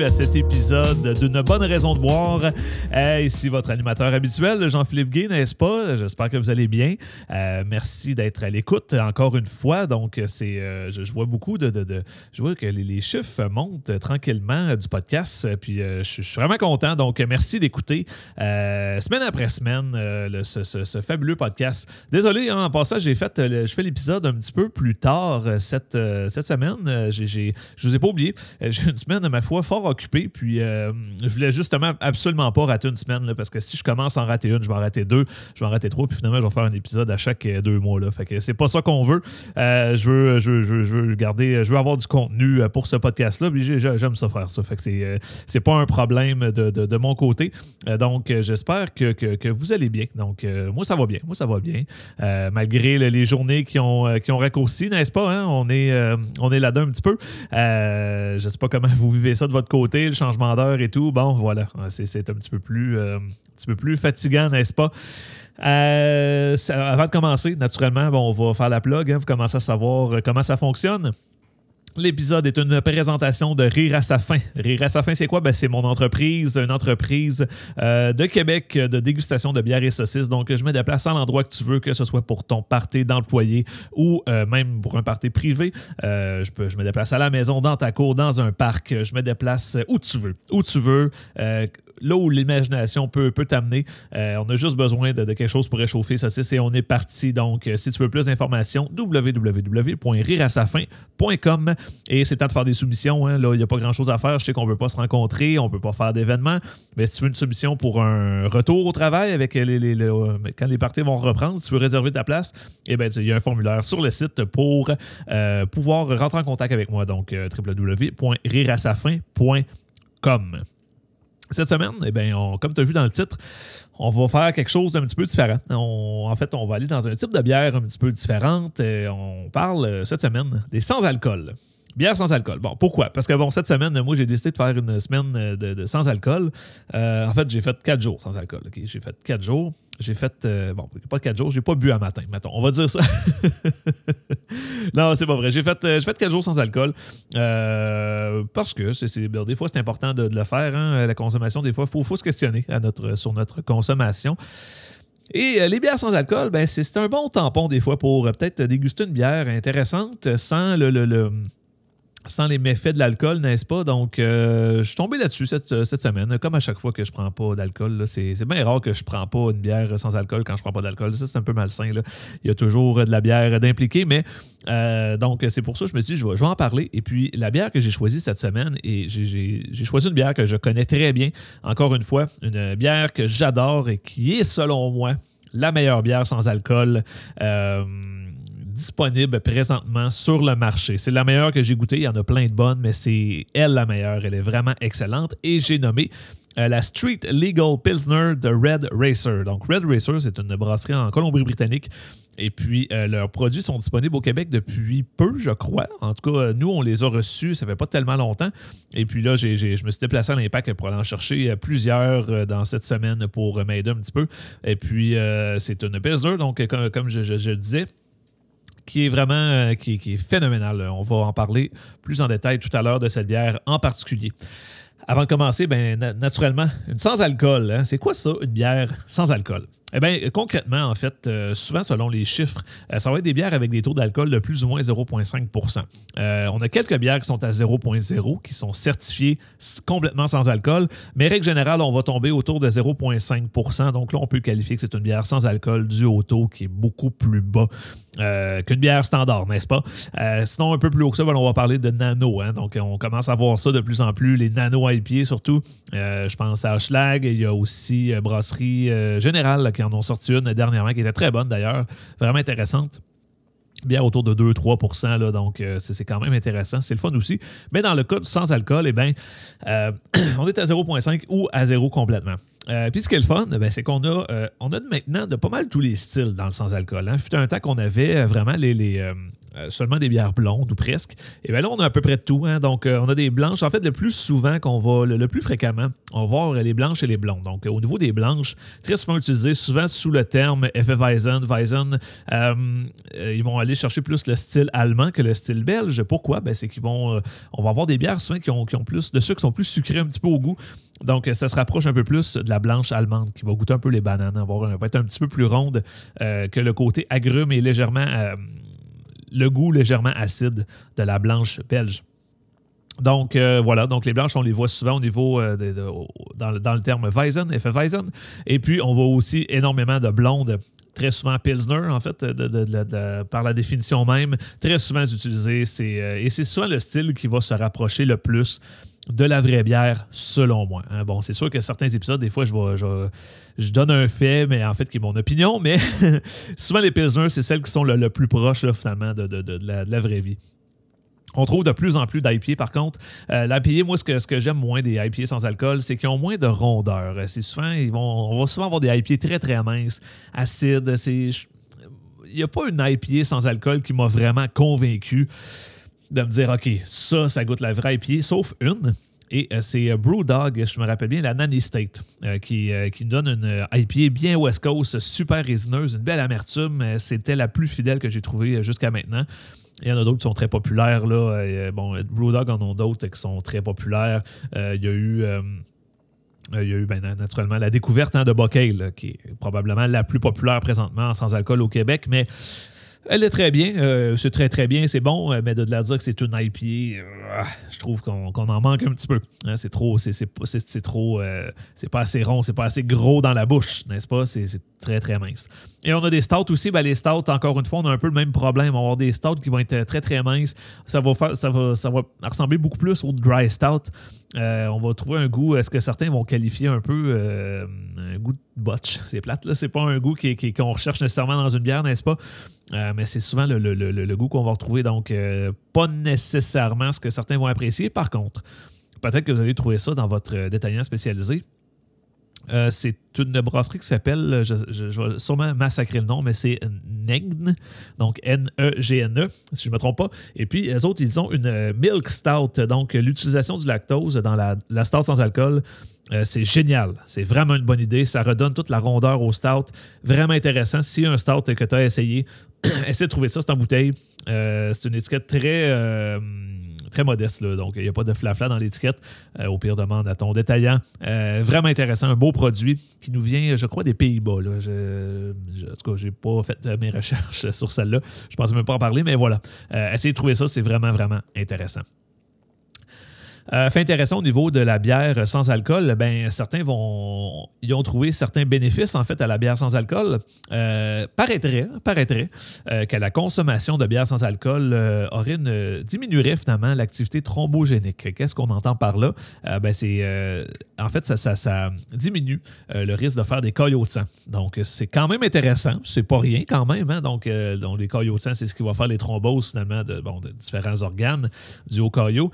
À cet épisode d'une bonne raison de boire. Euh, ici votre animateur habituel, Jean-Philippe Gay, n'est-ce pas? J'espère que vous allez bien. Euh, merci d'être à l'écoute encore une fois. Donc, c'est, euh, je, vois beaucoup de, Je vois que les, chiffres montent tranquillement du podcast. Puis, je, suis vraiment content. Donc, merci d'écouter semaine après semaine ce, fabuleux podcast. Désolé, hein, en passant, j'ai fait, je fais l'épisode un petit peu plus tard cette, cette semaine. J'ai, je vous ai pas oublié. Euh, j'ai une semaine, ma foi, fort occupée. Puis, euh, je voulais justement absolument pas rater une semaine. parce que si je commence à en rater une, je vais en rater deux, je vais en rater trois. Puis finalement, je vais faire un épisode à chaque euh, deux mois. Là. Fait que c'est pas ça qu'on veut. je, veux, je, veux, garder, je veux avoir du contenu pour ce podcast-là. Puis j'aime ça faire ça. Fait que c'est, c'est pas un problème de, mon côté. donc, j'espère que, vous allez bien. Donc, moi, ça va bien. Moi, ça va bien. malgré les journées qui ont, qui ont raccourci, n'est-ce pas? Hein? On est, on est là-dedans un petit peu. Euh, je sais pas comment vous vivez ça de votre côté, le changement d'heure et tout. Bon, voilà, c'est un petit peu plus, euh, un petit peu plus fatigant, n'est-ce pas? Euh, avant de commencer, naturellement, bon, on va faire la plug. Hein, vous commencez à savoir comment ça fonctionne. L'épisode est une présentation de Rire à sa fin. Rire à sa fin, c'est quoi? Ben, c'est mon entreprise, une entreprise euh, de Québec de dégustation de bière et saucisses. Donc, je me déplace à l'endroit que tu veux, que ce soit pour ton party d'employé ou euh, même pour un party privé. Euh, je, peux, je me déplace à la maison, dans ta cour, dans un parc. Je me déplace où tu veux. Où tu veux là où l'imagination peut, peut t'amener. Euh, on a juste besoin de, quelque chose pour réchauffer ça et on est parti. Donc, euh, si tu veux plus d'informations, www.rireasafin.com et c'est temps de faire des soumissions. Hein. Là, il n'y a pas grand-chose à faire. Je sais qu'on ne peut pas se rencontrer, on ne peut pas faire d'événements, mais si tu veux une soumission pour un retour au travail avec les, euh, quand les parties vont reprendre, si tu veux réserver ta place, eh bien, il y a un formulaire sur le site pour pouvoir rentrer en contact avec moi. Donc, www.rireasafin.com. Cette semaine, eh bien, comme tu as vu dans le titre, on va faire quelque chose d'un petit peu différent. en fait, on va aller dans un type de bière un petit peu différente. Et on parle euh, cette semaine des sans-alcool. Bière sans alcool. Bon, pourquoi? Parce que bon, cette semaine, moi, j'ai décidé de faire une semaine euh, de, sans alcool. Euh, en fait, j'ai fait quatre jours sans alcool. J'ai fait quatre jours. J'ai fait, euh, bon, pas quatre jours, j'ai pas bu à matin, mettons. On va dire ça. non, c'est pas vrai. J'ai fait, quatre jours sans alcool parce que c'est, des fois, c'est important de, le faire. Hein, la consommation, des fois, il faut, se questionner sur notre consommation. Et les bières sans alcool, ben, c'est, un bon tampon des fois pour peut-être déguster une bière intéressante sans le sans les méfaits de l'alcool, n'est-ce pas? Donc, euh, je suis tombé là-dessus cette, cette, semaine. Comme à chaque fois que je prends pas d'alcool, c'est bien rare que je prends pas une bière sans alcool quand je prends pas d'alcool. Ça, c'est un peu malsain. Là. Il y a toujours de la bière d'impliquer, mais euh, donc, c'est pour ça que je me suis dit, je vais, je vais en parler. Et puis, la bière que j'ai choisie cette semaine, et j'ai choisi une bière que je connais très bien. Encore une fois, une bière que j'adore et qui est, selon moi, la meilleure bière sans alcool. Euh, disponible présentement sur le marché. C'est la meilleure que j'ai goûtée. Il y en a plein de bonnes, mais c'est elle la meilleure. Elle est vraiment excellente. Et j'ai nommé euh, la Street Legal Pilsner de Red Racer. Donc, Red Racer, c'est une brasserie en Colombie-Britannique. Et puis, euh, leurs produits sont disponibles au Québec depuis peu, je crois. En tout cas, nous, on les a reçus, ça fait pas tellement longtemps. Et puis là, je me suis déplacé à l'Impact pour aller en chercher euh, plusieurs dans cette semaine pour m'aider un petit peu. Et puis, c'est une Pilsner, donc comme, je, le disais, qui est vraiment euh, qui, est phénoménal. On va en parler plus en détail tout à l'heure de cette bière en particulier. Avant de commencer, ben, naturellement, une sans alcool. Hein. C'est quoi ça, une bière sans alcool? Eh bien, concrètement, en fait, euh, souvent selon les chiffres, euh, ça va être des bières avec des taux d'alcool de plus ou moins 0,5% euh, On a quelques bières qui sont à 0,0, qui sont certifiées complètement sans alcool, mais règle générale, on va tomber autour de 0,5% Donc là, on peut qualifier que c'est une bière sans alcool due au taux qui est beaucoup plus bas qu'une bière standard, n'est-ce pas? sinon, un peu plus haut que ça, ben, on va parler de nano. Hein. donc, on commence à voir ça de plus en plus, les nano IPA surtout. je pense à Schlag, il y a aussi Brasserie Générale qui en ont sorti une dernièrement, qui était très bonne d'ailleurs, vraiment intéressante bien autour de 2-3% là, donc euh, c'est quand même intéressant. C'est le fun aussi. Mais dans le cas sans alcool, eh bien, euh, on est à 0,5 ou à 0 complètement. Euh, puis ce qui est le fun, ben, c'est qu'on a, on a maintenant de pas mal tous les styles dans le sans-alcool. Hein. Fut un temps qu'on avait vraiment les, seulement des bières blondes ou presque. Et bien là, on a à peu près tout. Hein. Donc, on a des blanches. En fait, le plus souvent qu'on va, le, plus fréquemment, on va voir les blanches et les blondes. Donc, au niveau des blanches, très souvent utilisées, souvent sous le terme Weizen. Weizen, ils vont aller chercher plus le style allemand que le style belge. Pourquoi? Ben, c'est qu'ils vont, on va avoir des bières souvent qui ont, plus de sucre, qui sont plus sucrées un petit peu au goût. Donc, ça se rapproche un peu plus de la blanche allemande qui va goûter un peu les bananes, avoir, va être un petit peu plus ronde euh, que le côté agrume et légèrement euh, le goût légèrement acide de la blanche belge. Donc euh, voilà, donc les blanches, on les voit souvent au niveau dans, le terme Weizen, effet Weizen. Et puis on voit aussi énormément de blondes, très souvent Pilsner, en fait, par la définition même, très souvent utilisées. et c'est souvent le style qui va se rapprocher le plus de la vraie bière, selon moi. Hein. Bon, c'est sûr que certains épisodes, des fois, je, donne un fait, mais en fait, qui est mon opinion, mais souvent, les Pilsner, c'est celles qui sont le, plus proches, finalement, de, la, vraie vie. On trouve de plus en plus d'IPA, par contre. Euh, L'IPA, moi, ce que, j'aime moins des IPA sans alcool, c'est qu'ils ont moins de rondeur. C'est souvent, ils vont, on va souvent avoir des IPA très, très minces, acides. il n'y a pas une IPA sans alcool qui m'a vraiment convaincu de me dire, OK, ça, ça goûte la vraie IPA, sauf une. Et euh, c'est euh, Brewdog, je me rappelle bien, la Nanny State, euh, qui, qui nous donne une IPA bien West Coast, super résineuse, une belle amertume. C'était la plus fidèle que j'ai trouvée jusqu'à maintenant. Il y en a d'autres qui sont très populaires. Là. Bon, Brewdog en ont d'autres qui sont très populaires. il y a eu. il y a eu ben, naturellement la découverte hein, de Bocale, qui est probablement la plus populaire présentement sans alcool au Québec, mais elle est très bien. Euh, c'est très, très bien. C'est bon. Euh, mais de la dire que c'est une IPA, euh, je trouve qu'on en manque un petit peu. Hein, c'est trop. C'est trop. c'est pas assez rond. C'est pas assez gros dans la bouche, n'est-ce pas? C'est très, très mince. Et on a des stouts aussi. Ben, les stouts, encore une fois, on a un peu le même problème. On va avoir des stouts qui vont être très, très minces. Ça va, faire, ça va, ça va ressembler beaucoup plus au dry stout. On va trouver un goût, est-ce que certains vont qualifier un peu un goût de botch? C'est plate, là. C'est pas un goût qu'on recherche nécessairement dans une bière, n'est-ce pas? Euh, mais c'est souvent le, goût qu'on va retrouver, donc euh, pas nécessairement ce que certains vont apprécier. Par contre, peut-être que vous allez trouver ça dans votre détaillant spécialisé. Euh, c'est une brasserie qui s'appelle, je, vais sûrement massacrer le nom, mais c'est Negn, donc N-E-G-N-E, si je ne me trompe pas. Et puis, les autres, ils ont une Milk Stout, donc l'utilisation du lactose dans la, stout sans alcool. c'est génial. C'est vraiment une bonne idée. Ça redonne toute la rondeur au stout. Vraiment intéressant. Si un stout que tu as essayé, Essayez de trouver ça, c'est en bouteille. Euh, c'est une étiquette très, euh, très modeste, donc il n'y a pas de flafla dans l'étiquette. Euh, au pire, demande à ton détaillant. vraiment intéressant, un beau produit qui nous vient, je crois, des Pays-Bas. Je, en tout cas, je n'ai pas fait mes recherches sur celle-là. Je ne pensais même pas en parler, mais voilà. essayez de trouver ça, c'est vraiment, vraiment intéressant. Euh, fait intéressant au niveau de la bière sans alcool, ben certains vont y ont trouvé certains bénéfices en fait à la bière sans alcool. Euh, paraîtrait, paraîtrait euh, que la consommation de bière sans alcool aurait une, diminuerait finalement l'activité thrombogénique. Qu'est-ce qu'on entend par là? Ben c'est en fait ça, ça, diminue le risque de faire des caillots de sang. Donc c'est quand même intéressant, c'est pas rien quand même. Hein? Donc, les caillots de sang, c'est ce qui va faire les thromboses finalement de, bon, de différents organes du haut caillot.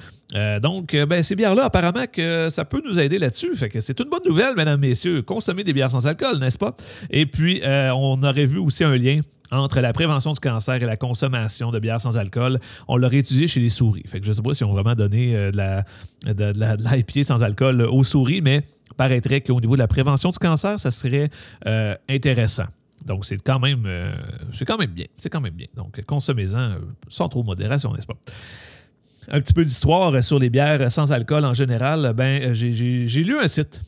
donc ben, ces bières-là, apparemment que ça peut nous aider là-dessus. Fait que c'est une bonne nouvelle, mesdames, messieurs. Consommer des bières sans alcool, n'est-ce pas? Et puis, euh, on aurait vu aussi un lien entre la prévention du cancer et la consommation de bières sans alcool. On l'aurait étudié chez les souris. Fait que je ne sais pas si on vraiment donné euh, de la, sans alcool aux souris, mais paraîtrait qu'au niveau de la prévention du cancer, ça serait euh, intéressant. Donc, c'est quand même c'est quand même bien. C'est quand même bien. Donc, consommez-en sans trop de modération, n'est-ce pas? Un petit peu d'histoire sur les bières sans alcool en général, ben, j'ai lu un site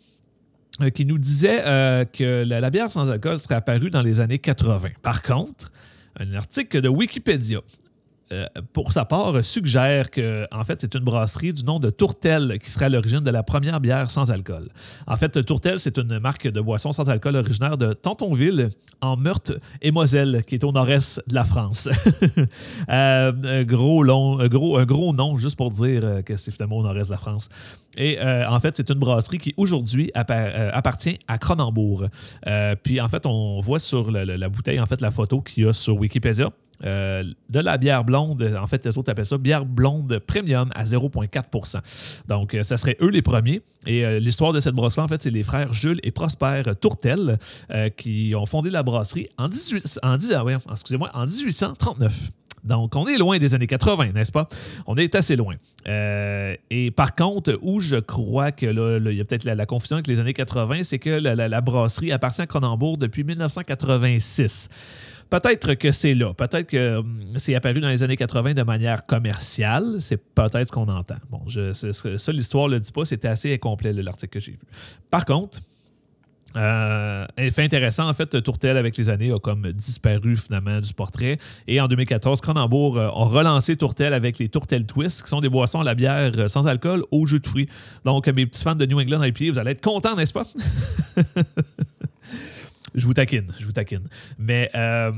euh, qui nous disait euh, que la, bière sans alcool serait apparue dans les années 80. Par contre, un article de Wikipédia euh, pour sa part, suggère que en fait, c'est une brasserie du nom de Tourtel qui serait à l'origine de la première bière sans alcool. En fait, Tourtel, c'est une marque de boisson sans alcool originaire de Tantonville, en Meurthe et Moselle, qui est au nord-est de la France. Euh, gros long, gros, un gros nom, juste pour dire euh, que c'est finalement au nord-est de la France. Et en fait, c'est une brasserie qui aujourd'hui appartient à Cronenbourg. puis en fait, on voit sur la, la bouteille, en fait, la photo qu'il y a sur Wikipédia. Euh, de la bière blonde. En fait, les autres appellent ça bière blonde premium à 0,4% Donc, euh, ça serait eux les premiers. Et euh, l'histoire de cette brasserie, en fait, c'est les frères Jules et Prosper Tourtel qui ont fondé la brasserie en, 18, en, ah excusez-moi, en 1839. Donc, on est loin des années 80, n'est-ce pas? On est assez loin. Euh, et par contre, où je crois que y a peut-être la, confusion avec les années 80, c'est que la, brasserie appartient à Cronenbourg depuis 1986. Peut-être que c'est là. Peut-être que hum, c'est apparu dans les années 80 de manière commerciale. C'est peut-être ce qu'on entend. Bon, ça, l'histoire ne le dit pas. C'était assez incomplet, l'article que j'ai vu. Par contre, euh, fait intéressant, en fait, Tourtel, avec les années, a comme disparu finalement du portrait. Et en 2014, Cronenbourg euh, a relancé Tourtel avec les Tourtel Twist, qui sont des boissons à la bière euh, sans alcool au jus de fruits. Donc, mes petits fans de New England IPA, vous allez être contents, n'est-ce pas? je vous taquine, je vous taquine. Mais euh,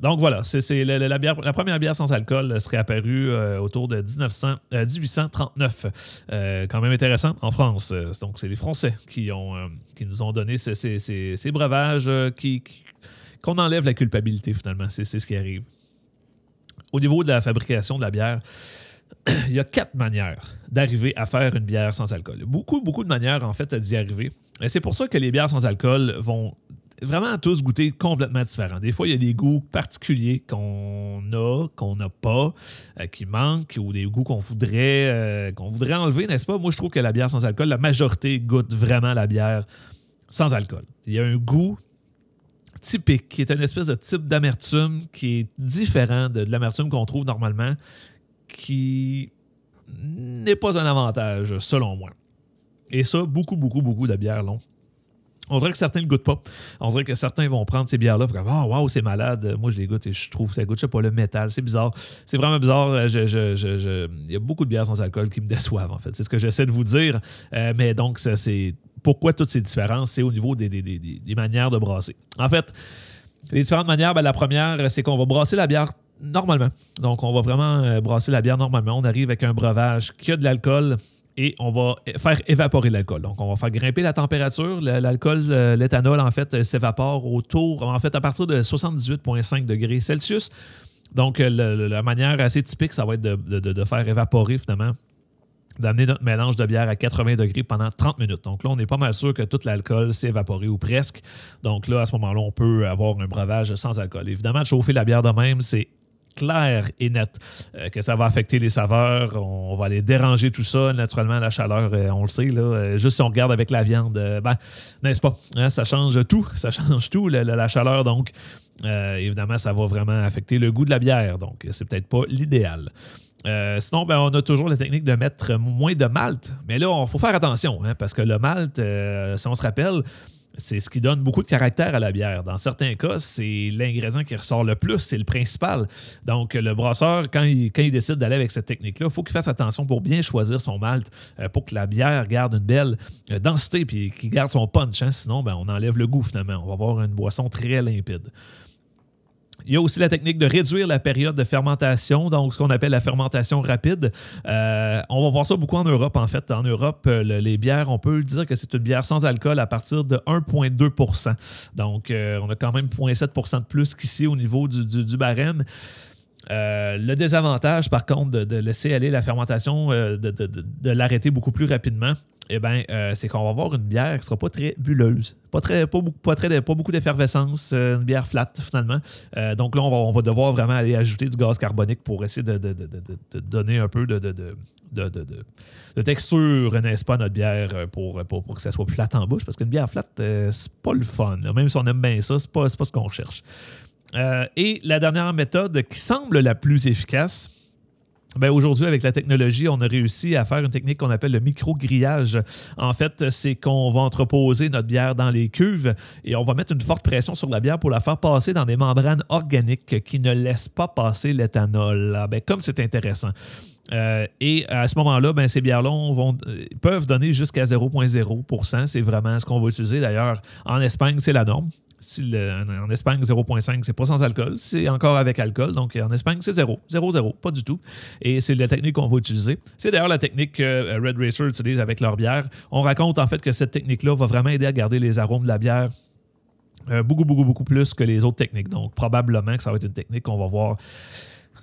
donc voilà, c'est la, première bière sans alcool serait apparue euh, autour de 1900, 1839. Euh, quand même intéressant en France. Donc c'est les Français qui, nous ont donné ces, breuvages qu'on enlève la culpabilité finalement. C'est ce qui arrive. Au niveau de la fabrication de la bière, il y a quatre manières d'arriver à faire une bière sans alcool. Beaucoup, beaucoup de manières en fait d'y arriver. Et c'est pour ça que les bières sans alcool vont vraiment tous goûter complètement différents. Des fois, il y a des goûts particuliers qu'on a, qu'on n'a pas, euh, qui manquent, ou des goûts qu'on voudrait, euh, qu'on voudrait enlever, n'est-ce pas? Moi, je trouve que la bière sans alcool, la majorité goûte vraiment la bière sans alcool. Il y a un goût typique, qui est une espèce de type d'amertume qui est différent de, de l'amertume qu'on trouve normalement, qui n'est pas un avantage, selon moi. Et ça, beaucoup, beaucoup, beaucoup de bières l'ont. On dirait que certains ne le goûtent pas. On dirait que certains vont prendre ces bières-là, Ah, oh, waouh, c'est malade. Moi, je les goûte et je trouve que ça goûte, je sais pas, le métal. C'est bizarre. C'est vraiment bizarre. Euh, il y a beaucoup de bières sans alcool qui me déçoivent, en fait. C'est ce que j'essaie de vous dire. Euh, mais donc, c'est. Pourquoi toutes ces différences? C'est au niveau des, des, manières de brasser. En fait, les différentes manières, ben, la première, c'est qu'on va brasser la bière normalement. Donc, on va vraiment euh, brasser la bière normalement. On arrive avec un breuvage qui a de l'alcool et on va faire évaporer l'alcool. Donc, on va faire grimper la température. L'alcool, euh, l'éthanol, en fait, s'évapore autour, en fait, à partir de 78,5 degrés Celsius. Donc, euh, la manière assez typique, ça va être de, faire évaporer finalement d'amener notre mélange de bière à 80 degrés pendant 30 minutes. Donc là, on est pas mal sûr que tout l'alcool s'est évaporé ou presque. Donc là, à ce moment-là, on peut avoir un breuvage sans alcool. Évidemment, chauffer la bière de même, c'est clair et net euh, que ça va affecter les saveurs. On va aller déranger tout ça. Naturellement, la chaleur, euh, on le sait. Là, euh, juste si on regarde avec la viande, ben, n'est-ce pas? Hein, ça change tout. Ça change tout, la, chaleur. Donc, évidemment, ça va vraiment affecter le goût de la bière. Donc, c'est peut-être pas l'idéal. sinon, ben, on a toujours la technique de mettre moins de malt. Mais là, il faut faire attention, hein, parce que le malt, si on se rappelle, c'est ce qui donne beaucoup de caractère à la bière. Dans certains cas, c'est l'ingrédient qui ressort le plus, c'est le principal. Donc, le brasseur, quand il, décide d'aller avec cette technique-là, il faut qu'il fasse attention pour bien choisir son malt, euh, pour que la bière garde une belle euh, densité puis qu'il garde son punch. Hein. Sinon, ben, on enlève le goût finalement. On va avoir une boisson très limpide. Il y a aussi la technique de réduire la période de fermentation, donc ce qu'on appelle la fermentation rapide. Euh, on va voir ça beaucoup en Europe, en fait. En Europe, euh, les bières, on peut dire que c'est une bière sans alcool à partir de 1,2% Donc, euh, on a quand même 0,7% de plus qu'ici au niveau du, barème. le désavantage, par contre, de, laisser aller la fermentation, de l'arrêter beaucoup plus rapidement, eh bien, euh, c'est qu'on va avoir une bière qui ne sera pas très bulleuse. Pas, très, pas, pas, très, pas beaucoup d'effervescence, euh, une bière flat finalement. Euh, donc là, on va, devoir vraiment aller ajouter du gaz carbonique pour essayer de, donner un peu de, de, texture, n'est-ce pas, à notre bière pour, pour, que ça soit plate en bouche. Parce qu'une bière flat, c'est pas le fun. Même si on aime bien ça, c'est pas, pas ce qu'on cherche. et la dernière méthode qui semble la plus efficace, ben aujourd'hui, avec la technologie, on a réussi à faire une technique qu'on appelle le micro-grillage. En fait, c'est qu'on va entreposer notre bière dans les cuves et on va mettre une forte pression sur la bière pour la faire passer dans des membranes organiques qui ne laissent pas passer l'éthanol. Ah, ben, comme c'est intéressant. Euh, et à ce moment-là, ben, ces bières-là euh, peuvent donner jusqu'à 0,0% C'est vraiment ce qu'on va utiliser. D'ailleurs, en Espagne, c'est la norme en Espagne, 0,5, c'est pas sans alcool, c'est encore avec alcool. Donc en Espagne, c'est 0. 0, 0, pas du tout. Et c'est la technique qu'on va utiliser. C'est d'ailleurs la technique que euh, Red Racer utilise avec leur bière. On raconte en fait que cette technique-là va vraiment aider à garder les arômes de la bière euh, beaucoup, beaucoup, beaucoup plus que les autres techniques. Donc probablement que ça va être une technique qu'on va voir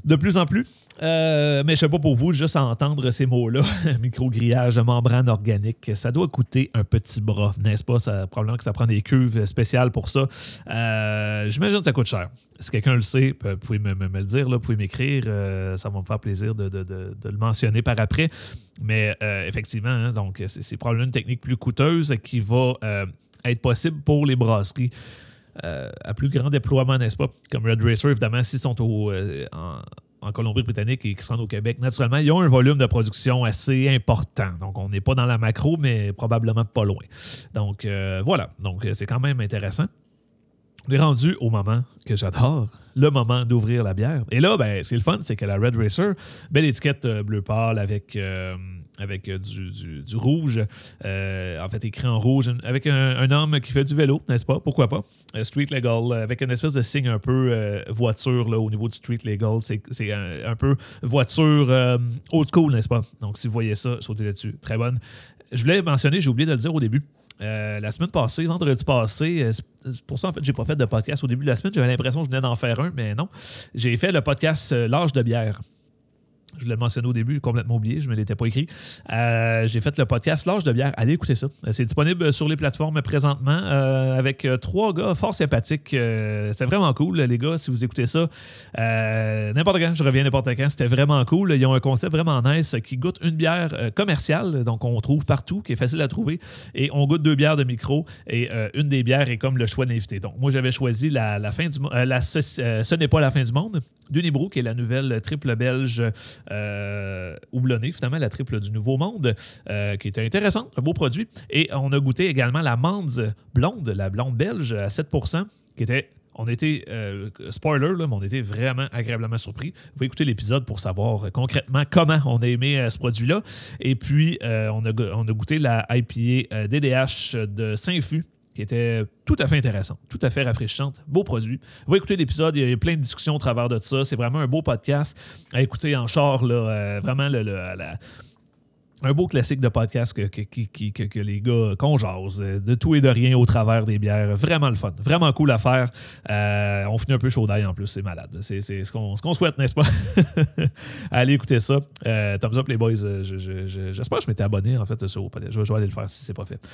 de plus en plus. Euh, mais je sais pas pour vous, juste entendre ces mots-là, micro-grillage, membrane organique, ça doit coûter un petit bras, n'est-ce pas? Ça, probablement que ça prend des cuves spéciales pour ça. Euh, j'imagine que ça coûte cher. Si quelqu'un le sait, vous pouvez me, le dire, vous pouvez m'écrire. Euh, ça va me faire plaisir de, le mentionner par après. Mais effectivement, hein, donc c'est probablement une technique plus coûteuse qui va être possible pour les brasseries. À plus grand déploiement, n'est-ce pas? Comme Red Racer, évidemment, s'ils sont au, en, Colombie-Britannique et qui se rendent au Québec, naturellement, ils ont un volume de production assez important. Donc, on n'est pas dans la macro, mais probablement pas loin. Donc, euh, voilà. Donc, euh, c'est quand même intéressant. On est rendu au moment que j'adore, le moment d'ouvrir la bière. Et là, ben, c'est le fun, c'est que la Red Racer, belle étiquette euh, bleu pâle avec avec euh, du, rouge, euh, en fait écrit en rouge, avec un, homme qui fait du vélo, n'est-ce pas? Pourquoi pas? Euh, street Legal, avec une espèce de signe un peu voiture là, au niveau du Street Legal. C'est un, peu voiture old school, n'est-ce pas? Donc si vous voyez ça, sautez là-dessus. Très bonne. Je voulais mentionner, j'ai oublié de le dire au début. la semaine passée, vendredi passé, pour ça en fait, j'ai pas fait de podcast au début de la semaine. J'avais l'impression que je venais d'en faire un, mais non. J'ai fait le podcast L'âge de bière. Je l'ai mentionné au début, complètement oublié, je ne me l'étais pas écrit. Euh, j'ai fait le podcast L'âge de bière. Allez écouter ça. Euh, c'est disponible sur les plateformes présentement euh, avec trois gars fort sympathiques. c'était vraiment cool, les gars, si vous écoutez ça. n'importe quand, je reviens n'importe quand. C'était vraiment cool. Ils ont un concept vraiment nice qui goûte une bière commerciale, donc on trouve partout, qui est facile à trouver. Et on goûte deux bières de micro et une des bières est comme le choix d'invité. Donc moi, j'avais choisi la, fin du la, ce, n'est pas la fin du monde d'Unibrew, qui est la nouvelle triple belge euh, houblonnée, finalement, la triple du Nouveau Monde, euh, qui était intéressante, un beau produit. Et on a goûté également la Mande blonde, la blonde belge à 7% qui était on était, euh, spoiler, là, mais on était vraiment agréablement surpris. Vous pouvez écouter l'épisode pour savoir concrètement comment on a aimé ce produit-là. Et puis, on, a, on, a, goûté la IPA DDH de Saint-Fu, qui était tout à fait intéressant, tout à fait rafraîchissante. Beau produit. Vous pouvez écouter l'épisode, il y a plein de discussions au travers de ça. C'est vraiment un beau podcast à écouter en char, là, euh, vraiment un beau classique de podcast que, que, les gars qu'on euh, de tout et de rien au travers des bières. Vraiment le fun. Vraiment cool à faire. Euh, on finit un peu chaud d'ail en plus, c'est malade. C'est ce qu'on souhaite, n'est-ce pas? Allez écouter ça. thumbs up les boys. J'espère que je m'étais abonné en fait sur Je, je vais aller le faire si c'est pas fait.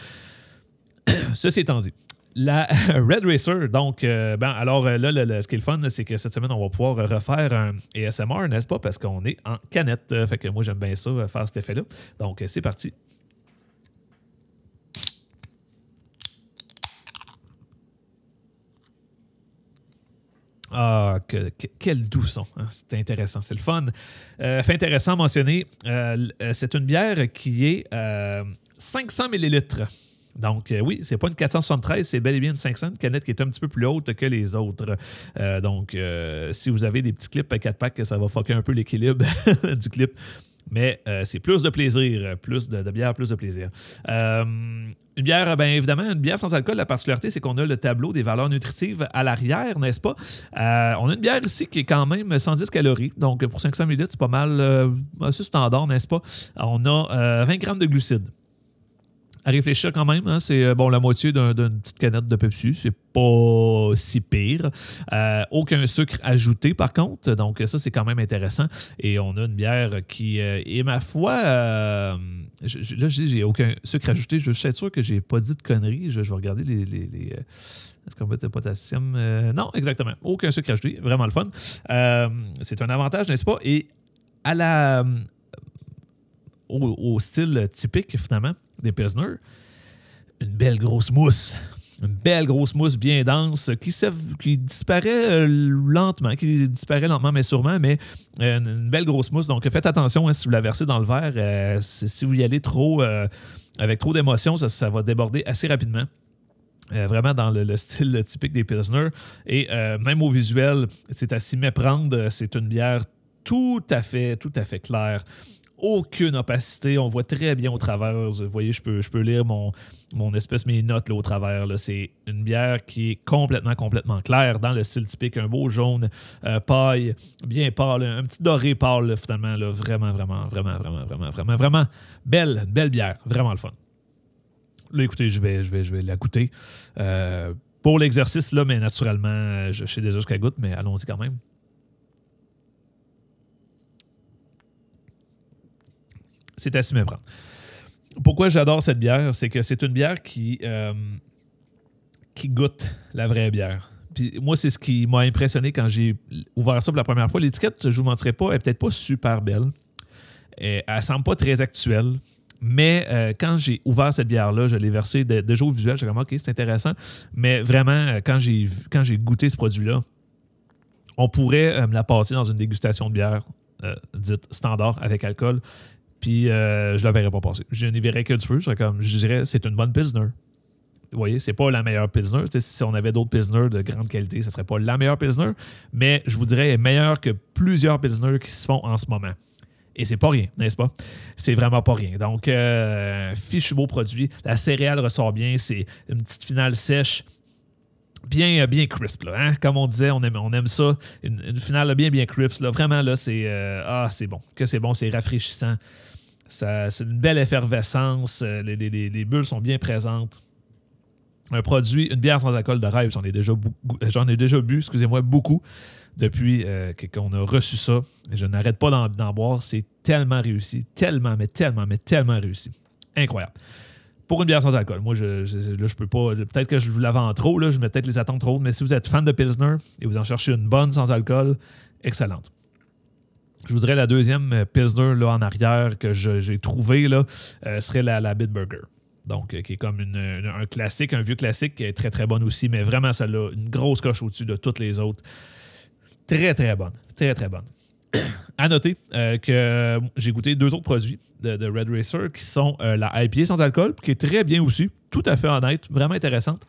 Ceci étant dit, la Red Racer, donc, euh, ben, alors euh, là, ce qui est le fun, c'est que cette semaine, on va pouvoir refaire un ASMR, n'est-ce pas? Parce qu'on est en canette. Fait que moi, j'aime bien ça, faire cet effet-là. Donc, c'est parti. Ah, quel doux son. Hein? C'est intéressant, c'est le fun. Euh, fait intéressant à mentionner, c'est une bière qui est 500 millilitres. Donc, euh, oui, c'est pas une 473, c'est bel et bien une 500, une canette qui est un petit peu plus haute que les autres. Euh, donc, euh, si vous avez des petits clips à 4 packs, ça va fucker un peu l'équilibre du clip. Mais c'est plus de plaisir, plus de, bière, plus de plaisir. une bière, bien évidemment, une bière sans alcool, la particularité, c'est qu'on a le tableau des valeurs nutritives à l'arrière, n'est-ce pas? on a une bière ici qui est quand même 110 calories. Donc, pour 500 ml, c'est pas mal, assez standard, n'est-ce pas? On a 20 grammes de glucides à réfléchir quand même. Hein, c'est euh, bon la moitié d'une petite canette de Pepsi. C'est pas si pire. Euh, aucun sucre ajouté, par contre. Donc, ça, c'est quand même intéressant. Et on a une bière qui euh, est, ma foi. là, je dis j'ai aucun sucre ajouté. Je suis sûr que j'ai pas dit de conneries. Je, vais regarder les. est-ce qu'on met de potassium? non, exactement. Aucun sucre ajouté. Vraiment le fun. c'est un avantage, n'est-ce pas? Et à la, au, style typique, finalement, des Pilsner, une belle grosse mousse. Une belle grosse mousse bien dense qui, disparaît euh, lentement, qui disparaît lentement mais sûrement, mais euh, une belle grosse mousse. Donc faites attention hein, si vous la versez dans le verre. Euh, si vous y allez trop avec trop d'émotion, ça, va déborder assez rapidement. vraiment dans le, style typique des Pilsner. Et même au visuel, c'est à s'y méprendre. C'est une bière tout à fait, tout à fait claire aucune opacité. On voit très bien au travers. Vous voyez, je peux, je peux lire mon, mon espèce, mes notes là, au travers. C'est une bière qui est complètement, complètement claire dans le style typique. Un beau jaune euh, paille, bien pâle, un petit doré pâle, finalement. Là, vraiment, vraiment, vraiment, vraiment, vraiment, vraiment, vraiment belle, belle bière. Vraiment le fun. Là, écoutez, je vais, je vais, je vais la goûter. Euh, pour l'exercice, là, mais naturellement, je sais déjà ce qu'elle goûte, mais allons-y quand même. C'est à s'y méprendre. Pourquoi j'adore cette bière, c'est que c'est une bière qui, euh, qui goûte la vraie bière. Puis moi, c'est ce qui m'a impressionné quand j'ai ouvert ça pour la première fois. L'étiquette, je vous mentirai pas, elle est peut-être pas super belle. Elle, elle semble pas très actuelle. Mais euh, quand j'ai ouvert cette bière-là, je l'ai versée déjà au visuel. J'ai comme, OK, c'est intéressant. Mais vraiment, euh, quand j'ai, quand j'ai goûté ce produit-là, on pourrait me la passer dans une dégustation de bière dite standard avec alcool. Puis je ne la verrais pas passer. Je n'y verrais que du feu. Je, comme, je dirais, c'est une bonne Pilsner. Vous voyez, c'est pas la meilleure Pilsner. si on avait d'autres Pilsner de grande qualité, ce serait pas la meilleure Pilsner. Mais je vous dirais, elle est meilleure que plusieurs Pilsner qui se font en ce moment. Et c'est pas rien, n'est-ce pas? C'est vraiment pas rien. Donc, euh, fichu beau produit. La céréale ressort bien. C'est une petite finale sèche. Bien, bien crisp, là, hein? comme on disait, on aime, on aime ça. Une, finale bien, bien crisp. Là. Vraiment, là, c'est euh, ah, c'est bon. Que c'est bon, c'est rafraîchissant. C'est une belle effervescence. Euh, les, les, bulles sont bien présentes un produit, une bière sans alcool de rêve, j'en ai déjà, déjà bu, excusez-moi, beaucoup depuis euh, qu'on a reçu ça. Je n'arrête pas d'en boire. C'est tellement réussi. Tellement, mais tellement, mais tellement réussi. Incroyable. Pour une bière sans alcool, moi, je, je, peux pas. Peut-être que je vous la vends trop, là, je mets peut-être les attentes trop mais si vous êtes fan de Pilsner et vous en cherchez une bonne sans alcool, excellente. Je voudrais la deuxième euh, Pilsner là, en arrière que j'ai trouvée là, euh, serait la, Bitburger. Donc, qui est comme un classique, un vieux classique qui est très très bonne aussi, mais vraiment celle-là, une grosse coche au-dessus de toutes les autres. Très, très bonne. Très, très bonne. à noter euh, que j'ai goûté deux autres produits de, Red Racer qui sont euh, la IPA sans alcool, qui est très bien aussi, tout à fait honnête, vraiment intéressante.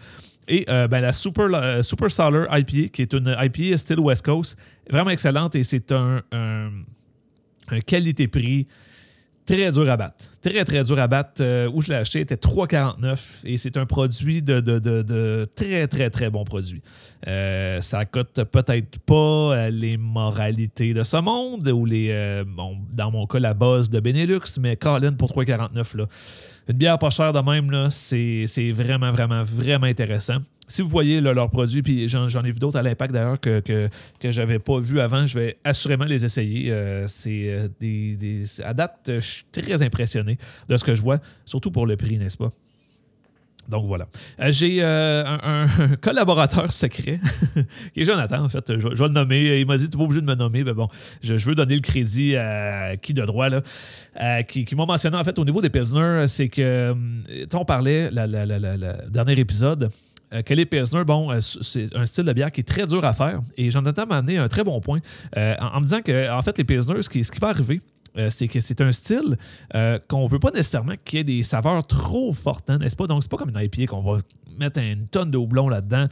Et euh, ben, la Super, Super Solar IPA, qui est une IPA style West Coast, vraiment excellente et c'est un qualité-prix Très dur à battre. Très, très dur à battre. Euh, où je l'ai acheté était 3,49 et c'est un produit de, très, très, très bon produit. Euh, ça coûte peut-être pas euh, les moralités de ce monde ou les, bon, dans mon cas, la base de Benelux, mais Colin pour 3,49 là. Une bière pas chère de même, c'est vraiment, vraiment, vraiment intéressant si vous voyez leurs produits, puis j'en ai vu d'autres à l'impact d'ailleurs que, que, que j'avais pas vu avant, je vais assurément les essayer. Euh, c'est euh, des, à date, je suis très impressionné de ce que je vois, surtout pour le prix, n'est-ce pas? Donc voilà. Euh, j'ai un, collaborateur secret, qui est Jonathan, en fait. Je, vais le nommer. Il m'a dit Tu n'es pas obligé de me nommer, mais bon, je, veux donner le crédit à qui de droit, là, qui, m'a mentionné, en fait, au niveau des Pilsner, c'est que, on parlait, le dernier épisode, euh, les Pilsner, bon, euh, c'est un style de bière qui est très dur à faire. Et Jonathan m'a amené un très bon point euh, en, me disant que, en fait, les Pilsner, ce qui, va arriver, c'est que c'est un style qu'on ne veut pas nécessairement qu'il y ait des saveurs trop fortes, hein, n'est-ce pas? Donc, c'est pas comme une IPA qu'on va mettre une tonne de houblon là-dedans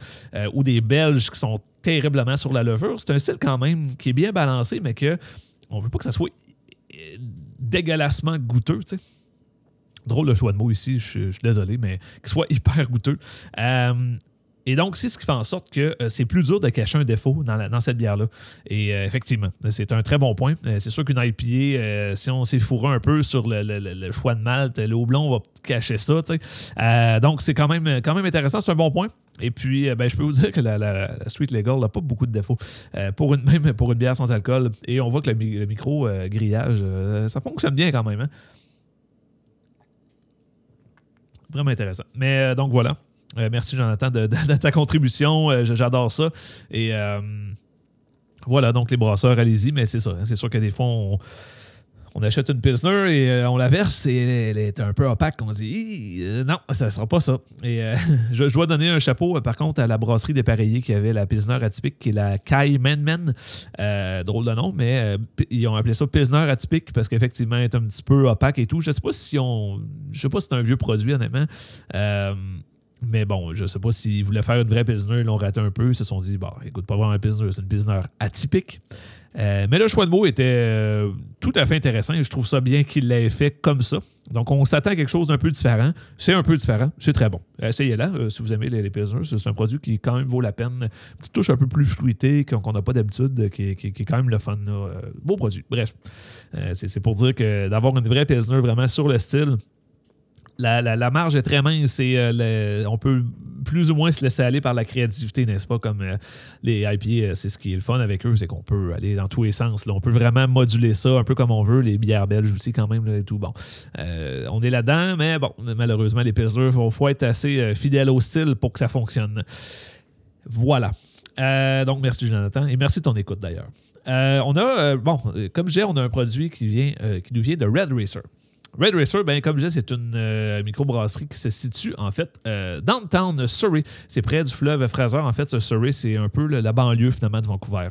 ou des Belges qui sont terriblement sur la levure. C'est un style quand même qui est bien balancé, mais que on veut pas que ça soit dégueulassement goûteux, tu sais. Drôle de choix de mots ici, je, suis désolé, mais qu'il soit hyper goûteux. Euh, et donc, c'est ce qui fait en sorte que euh, c'est plus dur de cacher un défaut dans, cette bière-là. Et euh, effectivement, c'est un très bon point. c'est sûr qu'une IPA, si on s'est fourré un peu sur le, choix de malt, le houblon va cacher ça. donc, c'est quand même, intéressant. C'est un bon point. Et puis, ben, je peux vous dire que la, Street Legal n'a pas beaucoup de défauts. pour une, bière sans alcool. Et on voit que le, micro-grillage, ça fonctionne bien quand même. Hein? Vraiment intéressant. Mais euh, donc voilà. Euh, merci Jonathan de, ta contribution. Euh, j'adore ça. Et voilà, donc les brasseurs, allez-y, mais c'est ça. Hein, c'est sûr que des fois, on achète une Pilsner et euh, on la verse et elle est un peu opaque. On dit euh, non, ça ne sera pas ça. Et euh, je, dois donner un chapeau par contre à la brasserie des Pareillés qui avait la Pilsner atypique qui est la Kai Men drôle de nom, mais ils ont appelé ça Pilsner atypique parce qu'effectivement elle est un petit peu opaque et tout. Je sais pas si on. Je sais pas si c'est un vieux produit honnêtement. Mais bon, je sais pas s'ils voulaient faire une vraie Pilsner, ils l'ont raté un peu. Ils se sont dit, bon, écoute, pas vraiment un Pilsner, c'est une Pilsner atypique. Euh, mais le choix de mots était euh, tout à fait intéressant et je trouve ça bien qu'il l'ait fait comme ça. Donc, on s'attend à quelque chose d'un peu différent. C'est un peu différent. C'est très bon. Essayez-la euh, si vous aimez les, les C'est un produit qui, quand même, vaut la peine. Petite touche un peu plus fruitée qu'on n'a pas d'habitude, qui, est quand même le fun. beau produit. Bref, c'est pour dire que d'avoir une vraie Pilsner vraiment sur le style, la, marge est très mince et euh, on peut plus ou moins se laisser aller par la créativité, n'est-ce pas? Comme euh, les IP, euh, c'est ce qui est le fun avec eux, c'est qu'on peut aller dans tous les sens. On peut vraiment moduler ça un peu comme on veut. Les bières belges aussi, quand même, et tout. Bon, on est là-dedans, mais bon, malheureusement, les Pilsner, il faut être assez fidèle au style pour que ça fonctionne. Voilà. donc, merci Jonathan et merci de ton écoute d'ailleurs. on a, bon, comme je disais, on a un produit qui, vient, qui nous vient de Red Racer. Red Racer, ben, comme je disais, c'est une euh, microbrasserie qui se situe en fait euh, downtown Surrey. C'est près du fleuve Fraser. En fait, Surrey, c'est un peu la banlieue finalement de Vancouver.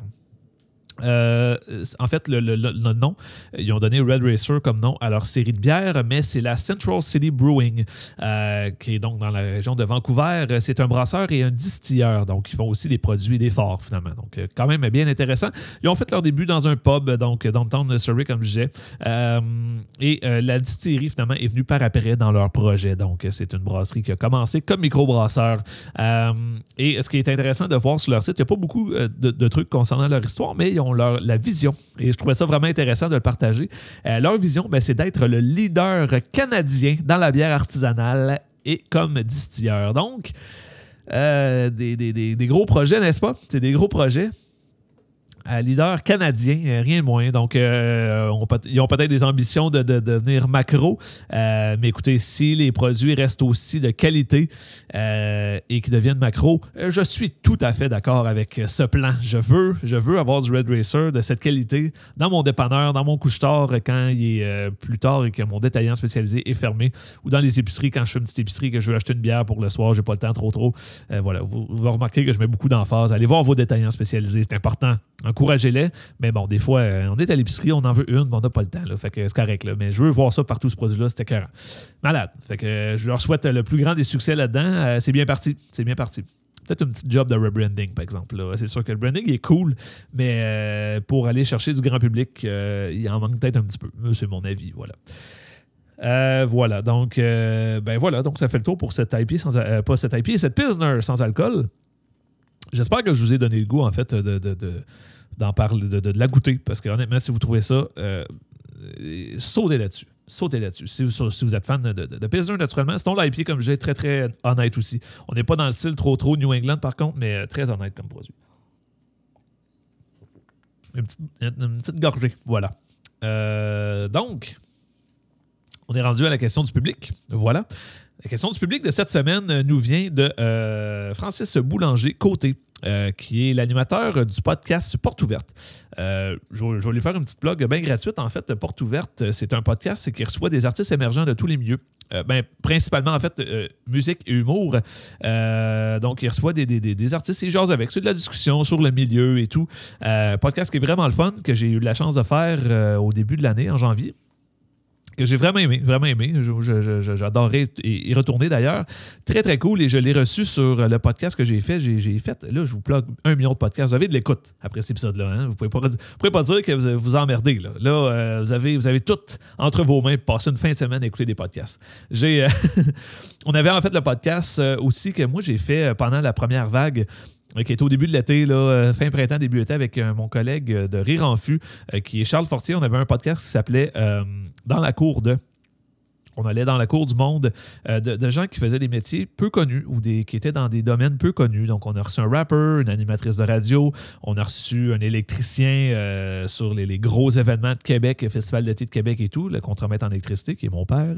Euh, en fait, le, nom, ils ont donné Red Racer comme nom à leur série de bières, mais c'est la Central City Brewing, euh, qui est donc dans la région de Vancouver. C'est un brasseur et un distilleur, donc ils font aussi des produits des forts finalement. Donc, euh, quand même bien intéressant. Ils ont fait leur début dans un pub, donc dans le temps de Surrey, comme je disais. et la distillerie, finalement, est venue par après dans leur projet. Donc, c'est une brasserie qui a commencé comme microbrasseur. et ce qui est intéressant de voir sur leur site, il n'y a pas beaucoup de trucs concernant leur histoire, mais ils ont leur, la vision. Et je trouvais ça vraiment intéressant de le partager. Euh, leur vision, ben, c'est d'être le leader canadien dans la bière artisanale et comme distilleur. Donc, euh, des, des, gros projets, n'est-ce pas? C'est des gros projets leader canadien, euh, rien de moins. Donc, euh, ils ont peut-être des ambitions de, devenir macro. Euh, mais écoutez, si les produits restent aussi de qualité et qu'ils deviennent macro, je suis tout à fait d'accord avec ce plan. Je veux, je veux avoir du Red Racer de cette qualité dans mon dépanneur, dans mon couche-tard quand il est plus tard et que mon détaillant spécialisé est fermé, ou dans les épiceries quand je fais une petite épicerie que je veux acheter une bière pour le soir, j'ai pas le temps trop trop. voilà, vous, remarquez que je mets beaucoup d'emphase. Allez voir vos détaillants spécialisés, c'est important encouragez-les. Mais bon, des fois, euh, on est à l'épicerie, on en veut une, mais on n'a pas le temps. Fait que c'est correct. Mais je veux voir ça partout, ce produit-là. C'était carré. Malade. Fait que euh, je leur souhaite le plus grand des succès là-dedans. Euh, c'est bien parti. C'est bien parti. Peut-être un petit job de rebranding, par exemple. C'est sûr que le branding est cool, mais pour aller chercher du grand public, il en manque peut-être un petit peu. C'est mon avis. Voilà. voilà, donc ben voilà, donc ça fait le tour pour cette IP sans pas cette IP, cette Pilsner sans alcool. J'espère que je vous ai donné le goût, en fait, de, d'en parler, de, la goûter. Parce que honnêtement, si vous trouvez ça, euh, sautez là-dessus. Sautez là-dessus. Si vous, êtes fan de, de, Pilsner, naturellement, c'est ton l'IP comme j'ai, très, très honnête aussi. On n'est pas dans le style trop, trop New England, par contre, mais euh, très honnête comme produit. Une petite, gorgée, voilà. Euh, donc, on est rendu à la question du public. Voilà. La question du public de cette semaine nous vient de euh, Francis Boulanger-Côté. Euh, qui est l'animateur du podcast Porte Ouverte. Euh, je, vais lui faire une petite blog bien gratuite. En fait, Porte Ouverte, c'est un podcast qui reçoit des artistes émergents de tous les milieux. ben, principalement, en fait, musique et humour. donc, il reçoit des, artistes et jase avec. C'est de la discussion sur le milieu et tout. podcast qui est vraiment le fun, que j'ai eu la chance de faire au début de l'année, en janvier que j'ai vraiment aimé, vraiment aimé. J'adorerais y retourner d'ailleurs. Très, très cool. Et je l'ai reçu sur le podcast que j'ai fait. J'ai fait, là, je vous plug un million de podcasts. Vous avez de l'écoute après cet épisode-là. Hein? Vous ne pouvez, pas dire que vous vous emmerdez. Là, là euh, vous, avez, vous avez tout entre vos mains passé une fin de semaine à écouter des podcasts. Euh, on avait en fait le podcast euh, aussi que moi j'ai fait pendant la première vague qui était au début de l'été, euh, fin printemps, début été, avec euh, mon collègue de Rire en Fût, euh, qui est Charles Fortier. On avait un podcast qui s'appelait Dans la cour de on allait dans la cour du monde euh, de, gens qui faisaient des métiers peu connus ou des, qui étaient dans des domaines peu connus. Donc, on a reçu un rapper, une animatrice de radio, on a reçu un électricien euh, sur les, gros événements de Québec, le Festival d'été de Québec et tout, le contremaître en électricité, qui est mon père.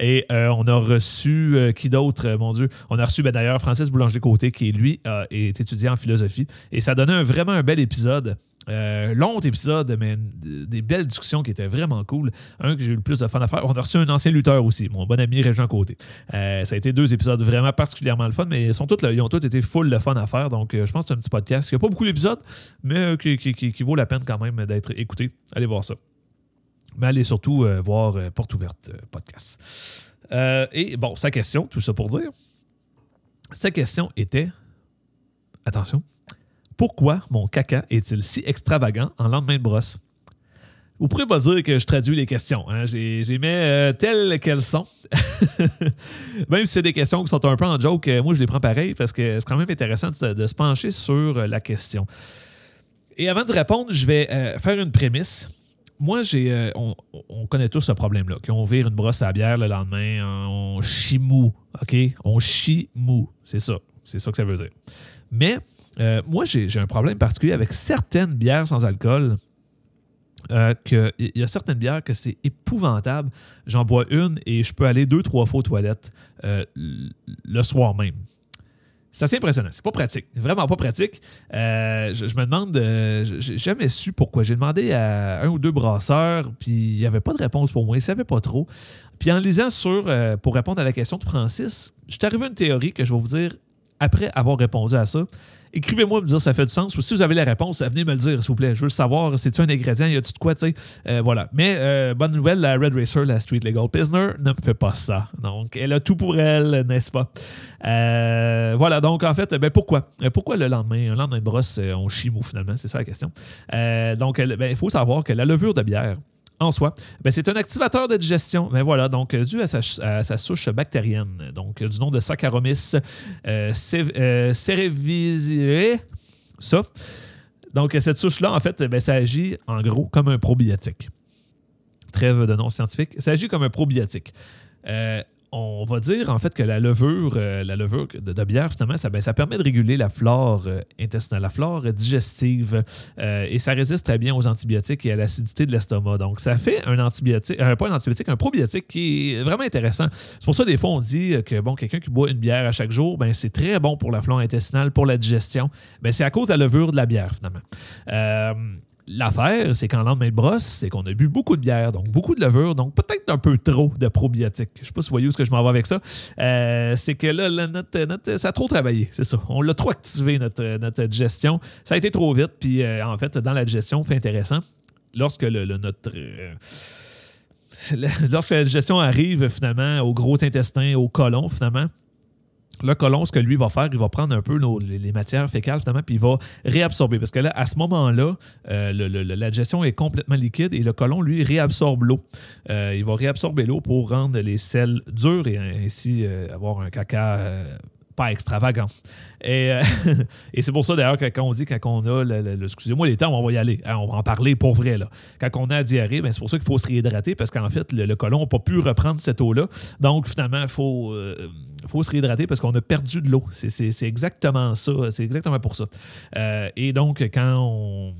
Et euh, on a reçu, qui d'autre, mon Dieu? On a reçu ben, d'ailleurs Francis Boulanger-Côté, qui lui est étudiant en philosophie. Et ça donnait vraiment un bel épisode. Euh, long épisode, mais des belles discussions qui étaient vraiment cool. Un que j'ai eu le plus de fun à faire. On a reçu un ancien lutteur aussi, mon bon ami Régent Côté. Euh, ça a été deux épisodes vraiment particulièrement le fun, mais ils, ont tous été full de fun à faire. Donc, euh, je pense que c'est un petit podcast qui n'a pas beaucoup d'épisodes, mais qui, vaut la peine quand même d'être écouté. Allez voir ça. Mais allez surtout voir Porte ouverte podcast. et bon, sa question, tout ça pour dire. Sa question était. Attention pourquoi mon caca est-il si extravagant en lendemain de brosse? Vous pourrez pas dire que je traduis les questions. Hein? Je, les, mets euh, telles qu'elles sont. même si c'est des questions qui sont un peu en joke, euh, moi je les prends pareil parce que c'est quand même intéressant de, se pencher sur la question. Et avant de répondre, je vais euh, faire une prémisse. moi, euh, on, connaît tous ce problème-là, qu'on vire une brosse à bière le lendemain, on chie mou, OK? On chie mou, c'est ça. C'est ça que ça veut dire. Mais euh, moi, j'ai, un problème particulier avec certaines bières sans alcool. Euh, il y a certaines bières que c'est épouvantable. J'en bois une et je peux aller deux, trois fois aux toilettes le soir même. C'est assez impressionnant. C'est pas pratique. Vraiment pas pratique. Euh, je, me demande, euh, j'ai jamais su pourquoi. J'ai demandé à un ou deux brasseurs, puis il n'y avait pas de réponse pour moi. Ils ne savaient pas trop. Puis en lisant sur, euh, pour répondre à la question de Francis, je suis arrivé à une théorie que je vais vous dire après avoir répondu à ça. Écrivez-moi me dire ça fait du sens ou si vous avez la réponse, venez me le dire, s'il vous plaît. Je veux le savoir. C'est-tu un ingrédient? Y a-tu de quoi, tu sais? Euh, voilà. Mais euh, bonne nouvelle, la Red Racer, la Street Legal Pilsner, ne fait pas ça. Donc, elle a tout pour elle, n'est-ce pas? Euh, voilà. Donc, en fait, ben, pourquoi? Pourquoi le lendemain? Un lendemain de brosse, on chimou finalement? C'est ça la question. donc, ben, il faut savoir que la levure de bière, en soi, ben, c'est un activateur de digestion. Mais ben, voilà, donc dû à sa, souche bactérienne, donc du nom de Saccharomyces euh, euh ça. Donc cette souche-là, en fait, ben, ça agit en gros comme un probiotique. Trêve de nom scientifique. Ça agit comme un probiotique. Euh, on va dire en fait que la levure, euh, la levure de, bière, finalement, ça, ben, permet de réguler la flore euh, intestinale, la flore digestive, euh, et ça résiste très bien aux antibiotiques et à l'acidité de l'estomac. Donc, ça fait un antibiotique, pas un antibiotique, un probiotique qui est vraiment intéressant. C'est pour ça, des fois, on dit que bon, quelqu'un qui boit une bière à chaque jour, ben, c'est très bon pour la flore intestinale, pour la digestion. Ben, c'est à cause de la levure de la bière, finalement. L'affaire, c'est qu'en lendemain de brosse, c'est qu'on a bu beaucoup de bière, donc beaucoup de levure, donc peut-être un peu trop de probiotiques. Je sais pas si vous voyez où ce que je m'en vais avec ça. Euh, c'est que là, ça a trop travaillé, c'est ça. On l'a trop activé, notre, notre digestion. Ça a été trop vite, puis euh, en fait, dans la digestion, fait intéressant, lorsque le, notre... Euh, lorsque la digestion arrive finalement au gros intestin, au côlon finalement, le colon, ce que lui va faire, il va prendre un peu les matières fécales, finalement, puis il va réabsorber. Parce que là, à ce moment-là, euh, la digestion est complètement liquide et le colon, lui, réabsorbe l'eau. Euh, il va réabsorber l'eau pour rendre les sels durs et ainsi euh, avoir un caca pas extravagant. Et, euh, et c'est pour ça d'ailleurs que quand on dit, quand on a, le, excusez-moi les temps, on va y aller, hein, on va en parler pour vrai. Là. Quand on a diarrhée, ben, c'est pour ça qu'il faut se réhydrater parce qu'en fait, le, colon n'a pas pu reprendre cette eau-là. Donc finalement, il faut, euh, faut se réhydrater parce qu'on a perdu de l'eau. C'est, exactement ça. C'est exactement pour ça. Euh, et donc, quand on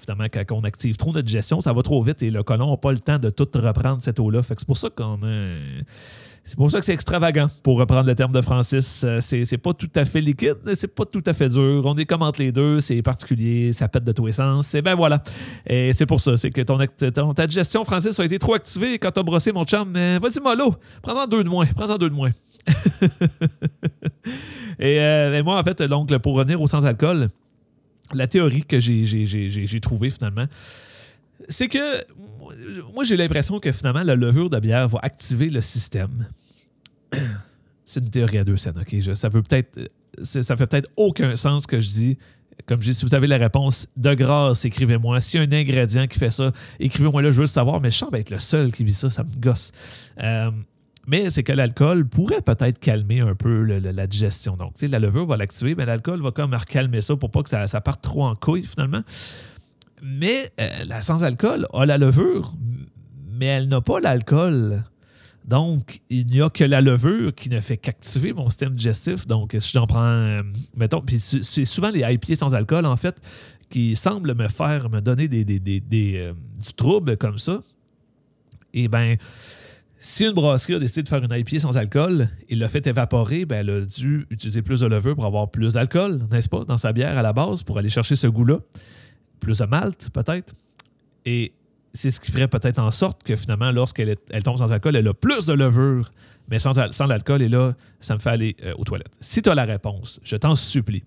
finalement, quand on active trop notre digestion, ça va trop vite et le colon n'a pas le temps de tout reprendre cette eau-là. Fait que c'est pour ça qu'on a c'est pour ça que c'est extravagant, pour reprendre le terme de Francis. Euh, c'est pas tout à fait liquide, c'est pas tout à fait dur. On est comme entre les deux, c'est particulier, ça pète de tous les sens. Et ben voilà. Et c'est pour ça, c'est que ton, ta digestion, Francis, a été trop activée quand t'as brossé mon chum. Mais vas-y, mollo, prends-en deux de moins, prends-en deux de moins. Euh, et, moi, en fait, donc, pour revenir au sans-alcool, la théorie que j'ai trouvée finalement, c'est que moi, j'ai l'impression que finalement, la levure de bière va activer le système. C'est une théorie à deux scènes, OK? ça veut peut-être. Ça fait peut-être aucun sens que je dis. Comme je dis, si vous avez la réponse, de grâce, écrivez-moi. S'il y a un ingrédient qui fait ça, écrivez-moi là, je veux le savoir, mais je sens être le seul qui vit ça, ça me gosse. Euh, mais c'est que l'alcool pourrait peut-être calmer un peu la digestion. Donc, la levure va l'activer, mais l'alcool va comme calmer ça pour pas que ça, ça parte trop en couille, finalement. Mais euh, la sans-alcool a la levure, mais elle n'a pas l'alcool. Donc, il n'y a que la levure qui ne fait qu'activer mon système digestif. Donc, si j'en prends, euh, mettons, puis c'est souvent les IPA sans alcool, en fait, qui semblent me faire, me donner des, euh, du trouble comme ça. Eh bien, si une brasserie a décidé de faire une IPA sans alcool et l'a fait évaporer, ben elle a dû utiliser plus de levure pour avoir plus d'alcool, n'est-ce pas, dans sa bière à la base, pour aller chercher ce goût-là plus de malt, peut-être. Et c'est ce qui ferait peut-être en sorte que finalement, lorsqu'elle elle tombe sans alcool, elle a plus de levure, mais sans, sans l'alcool. Et là, ça me fait aller euh, aux toilettes. Si tu as la réponse, je t'en supplie,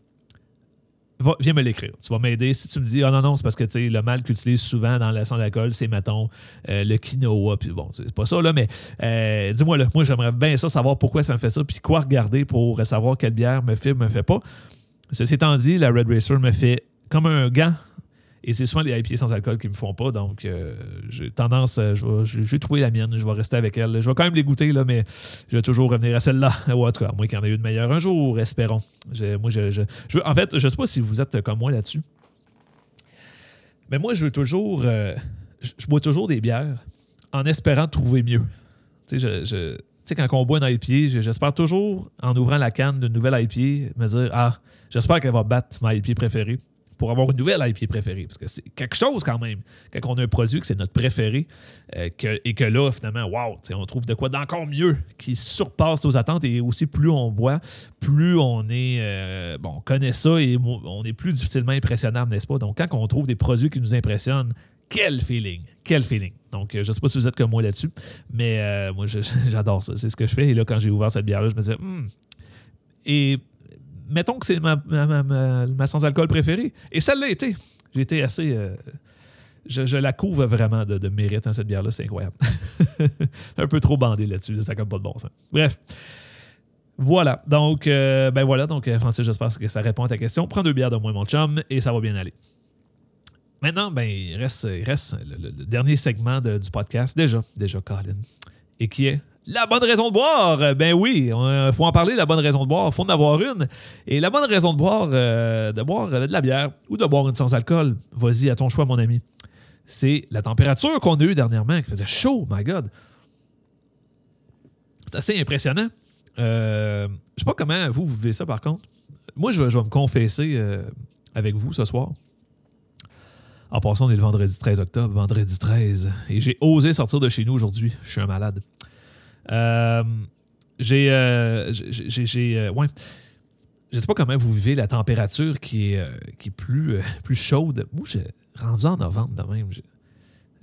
viens me l'écrire. Tu vas m'aider. Si tu me dis, ah non, non, c'est parce que le mal qu'ils utilisent souvent dans la sans alcool, c'est, mettons, euh, le quinoa. Puis bon, c'est pas ça, là, mais euh, dis-moi, là, moi, j'aimerais bien ça, savoir pourquoi ça me fait ça, puis quoi regarder pour savoir quelle bière me fait me fait pas. Ceci étant dit, la Red Racer me fait comme un gant et c'est souvent les IPA sans alcool qui me font pas. Donc, euh, j'ai tendance, à, je vais, trouver la mienne, je vais rester avec elle. Je vais quand même les goûter, là, mais je vais toujours revenir à celle-là. Ou en tout cas, moi qui en ai eu de meilleure un jour, espérons. moi, en fait, je sais pas si vous êtes comme moi là-dessus. Mais moi, je veux toujours. Euh, je bois toujours des bières en espérant trouver mieux. Tu sais, quand on boit un IPA, j'espère toujours, en ouvrant la canne d'une nouvelle IPA, me dire Ah, j'espère qu'elle va battre ma IPA préférée pour avoir une nouvelle IPA préférée. Parce que c'est quelque chose quand même. Quand on a un produit que c'est notre préféré euh, et que là, finalement, wow, on trouve de quoi d'encore mieux qui surpasse nos attentes. Et aussi, plus on boit, plus on est. Euh, bon, on connaît ça et on est plus difficilement impressionnable, n'est-ce pas? Donc, quand on trouve des produits qui nous impressionnent, quel feeling! Quel feeling! Donc, euh, je ne sais pas si vous êtes comme moi là-dessus, mais moi, j'adore ça. C'est ce que je fais. Et là, quand j'ai ouvert cette bière-là, je me disais, hmm. Et mettons que c'est ma, sans-alcool préférée. Et ça l'a été. J'ai été assez. Euh, je, la couvre vraiment de, mérite, hein, cette bière-là. C'est incroyable. Un peu trop bandé là-dessus. Ça n'a pas de bon sens. Bref. Voilà. Donc, ben voilà. Donc, Francis, j'espère que ça répond à ta question. Prends deux bières de moins, mon chum, et ça va bien aller. Maintenant, ben, il reste, reste le, dernier segment du podcast, déjà, déjà, Colin, et qui est? La bonne raison de boire. Ben oui, il faut en parler, la bonne raison de boire. Il faut en avoir une. Et la bonne raison de boire, euh, de boire de la bière ou de boire une sans alcool, vas-y, à ton choix, mon ami. C'est la température qu'on a eue dernièrement, qui faisait chaud, my God. C'est assez impressionnant. Euh, je sais pas comment vous, vous vivez ça, par contre. Moi, je vais, me confesser euh, avec vous ce soir. En passant, on est le vendredi 13 octobre, vendredi 13. Et j'ai osé sortir de chez nous aujourd'hui. Je suis un malade. Euh, j'ai. Euh, j'ai. Euh, ouais. Je sais pas comment vous vivez la température qui est, qui est plus, plus chaude. Moi, j'ai rendu en novembre de même.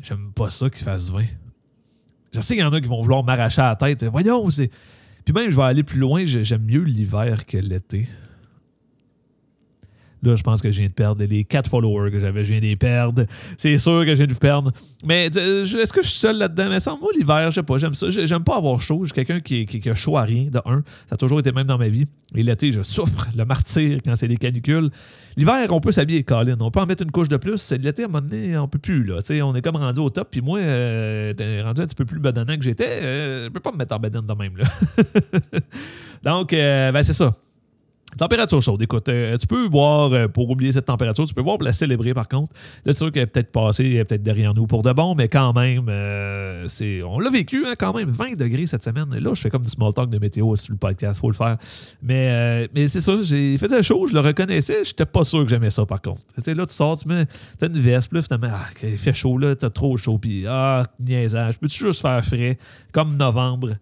J'aime pas ça qu'il fasse 20. Je sais qu'il y en a qui vont vouloir m'arracher à la tête. Voyons, c'est. Puis même, je vais aller plus loin. J'aime mieux l'hiver que l'été. Là, je pense que je viens de perdre les quatre followers que j'avais. Je viens de les perdre. C'est sûr que je viens de perdre. Mais est-ce que je suis seul là-dedans? Mais sans moi, l'hiver, je sais pas. J'aime ça. J'aime pas avoir chaud. Je suis quelqu'un qui, qui, a chaud à rien, de un. Ça a toujours été même dans ma vie. Et l'été, je souffre le martyr quand c'est des canicules. L'hiver, on peut s'habiller, Colin. On peut en mettre une couche de plus. L'été, à un moment donné, on peut plus. Là. on est comme rendu au top. Puis moi, euh, rendu un petit peu plus badonnant que j'étais. Euh, je peux pas me mettre en badane de même. Là. Donc, euh, ben, c'est ça. Température chaude. Écoute, euh, tu peux boire euh, pour oublier cette température, tu peux boire pour la célébrer par contre. c'est sûr qu'elle est peut-être passée, peut-être derrière nous pour de bon, mais quand même, euh, c'est, on l'a vécu hein, quand même, 20 degrés cette semaine. là, je fais comme du small talk de météo sur le podcast, faut le faire. Mais, mais c'est ça, j'ai fait chaud, je le reconnaissais, j'étais pas sûr que j'aimais ça par contre. là, tu sors, tu mets as une veste, puis là, finalement, ah, il fait chaud là, t'as trop chaud, puis ah, niaisage. Peux-tu juste faire frais, comme novembre,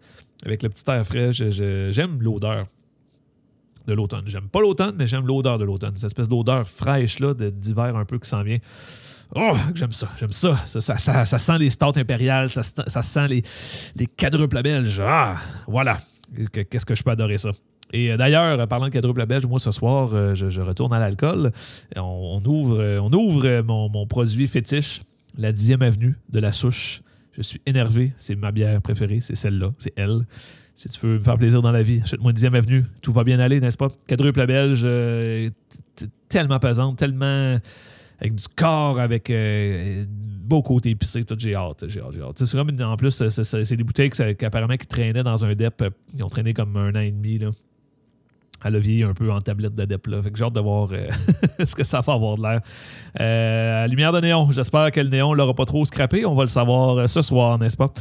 avec le petit air frais, j'aime l'odeur de l'automne. J'aime pas l'automne, mais j'aime l'odeur de l'automne. Cette espèce d'odeur fraîche là, d'hiver un peu qui s'en vient. Oh, j'aime ça, j'aime ça. Ça, sent les stouts impériales, ça, sent les, les quadruples belges. Ah, voilà. Qu'est-ce que je peux adorer ça? Et euh, d'ailleurs, parlant de quadruple belge, moi ce soir, euh, je, retourne à l'alcool. On, ouvre, on ouvre mon, mon, produit fétiche, la 10e avenue de la souche. Je suis énervé. C'est ma bière préférée. C'est celle-là. C'est elle si tu veux me faire plaisir dans la vie, achète-moi une dixième avenue. Tout va bien aller, n'est-ce pas? Quadruple belge, euh, tellement pesante, tellement avec du corps, avec euh, beau côté épicé. Tout, j'ai hâte, j'ai hâte, j'ai hâte. C'est comme, en plus, c'est des bouteilles qui, apparemment qui traînaient dans un DEP. Ils ont traîné comme un an et demi. Là. A vieilli un peu en tablette de DEP. Là. Fait que j'ai hâte de voir euh, ce que ça va avoir de l'air. Euh, lumière de néon. J'espère que le néon ne l'aura pas trop scrappé. On va le savoir ce soir, n'est-ce pas?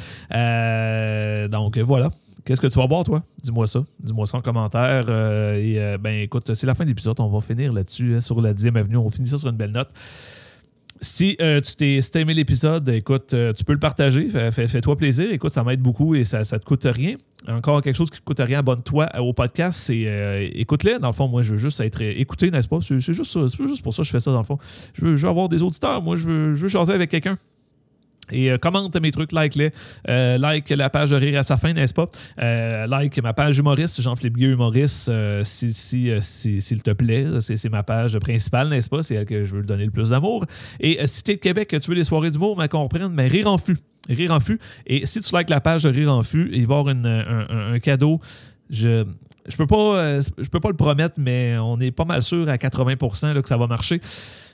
donc voilà. Qu'est-ce que tu vas boire, toi? Dis-moi ça. Dis-moi ça en commentaire. Euh, et euh, ben écoute, c'est la fin de l'épisode. On va finir là-dessus, hein, sur la 10e avenue. On finit ça sur une belle note. Si euh, tu t'es aimé l'épisode, écoute, tu peux le partager. Fais-toi plaisir. Écoute, ça m'aide beaucoup et ça ne te coûte rien. Encore quelque chose qui ne te coûte rien, abonne-toi au podcast. C'est écoute-les. Dans le fond, moi, je veux juste être écouté, n'est-ce pas? C'est juste, juste pour ça que je fais ça, dans le fond. Je veux, avoir des auditeurs. Moi, je veux, je veux jaser avec quelqu'un. Et euh, commente mes trucs, like-les. Euh, like la page de Rire à sa fin, n'est-ce pas? Euh, like ma page humoriste, Jean-Philippe Gueux humoriste, s'il si, si, te plaît. C'est ma page principale, n'est-ce pas? C'est elle que je veux donner le plus d'amour. Et si de Québec, tu veux des soirées d'humour, mais qu'on reprenne, mais Rire en fût. Rire en. Et si tu likes la page de Rire en fût, il va y avoir un, cadeau. Je je peux pas je peux pas le promettre, mais on est pas mal sûr à 80% là, que ça va marcher.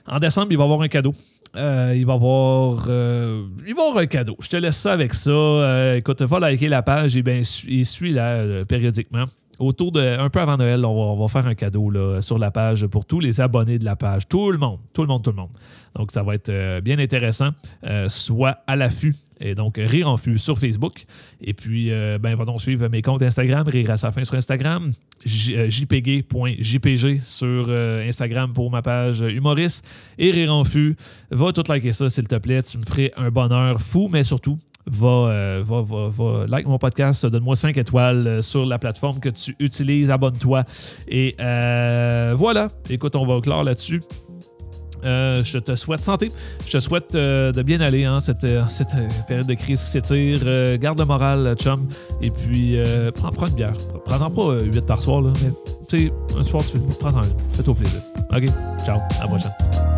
En décembre, il va y avoir un cadeau. Euh, il va avoir euh, il va avoir un cadeau. Je te laisse ça avec ça. Euh, écoute, va liker la page et suis là périodiquement. Autour de un peu avant Noël, on va, faire un cadeau sur la page pour tous les abonnés de la page. Tout le monde, tout le monde, tout le monde. Donc, ça va être euh, bien intéressant. soit à l'affût et donc Rire en Fût sur Facebook. Et puis, ben, va donc suivre mes comptes Instagram, Rire à sa fin sur Instagram, jpg.jpg sur Instagram pour ma page humoriste et Rire en Fût. Va tout liker ça, s'il te plaît. Tu me ferais un bonheur fou, mais surtout, euh, va, va, va, like mon podcast, donne-moi 5 étoiles euh, sur la plateforme que tu utilises, abonne-toi. Et euh, voilà, écoute, on va clore là-dessus. je te souhaite santé. Je te souhaite de bien aller en hein, cette, cette période de crise qui s'étire. garde le moral, chum. Et puis, prends, prends, une bière. Prends-en pas 8 par soir, là, mais tu sais, un soir, tu prends-en une. Fais-toi plaisir. OK? Ciao. À la prochaine.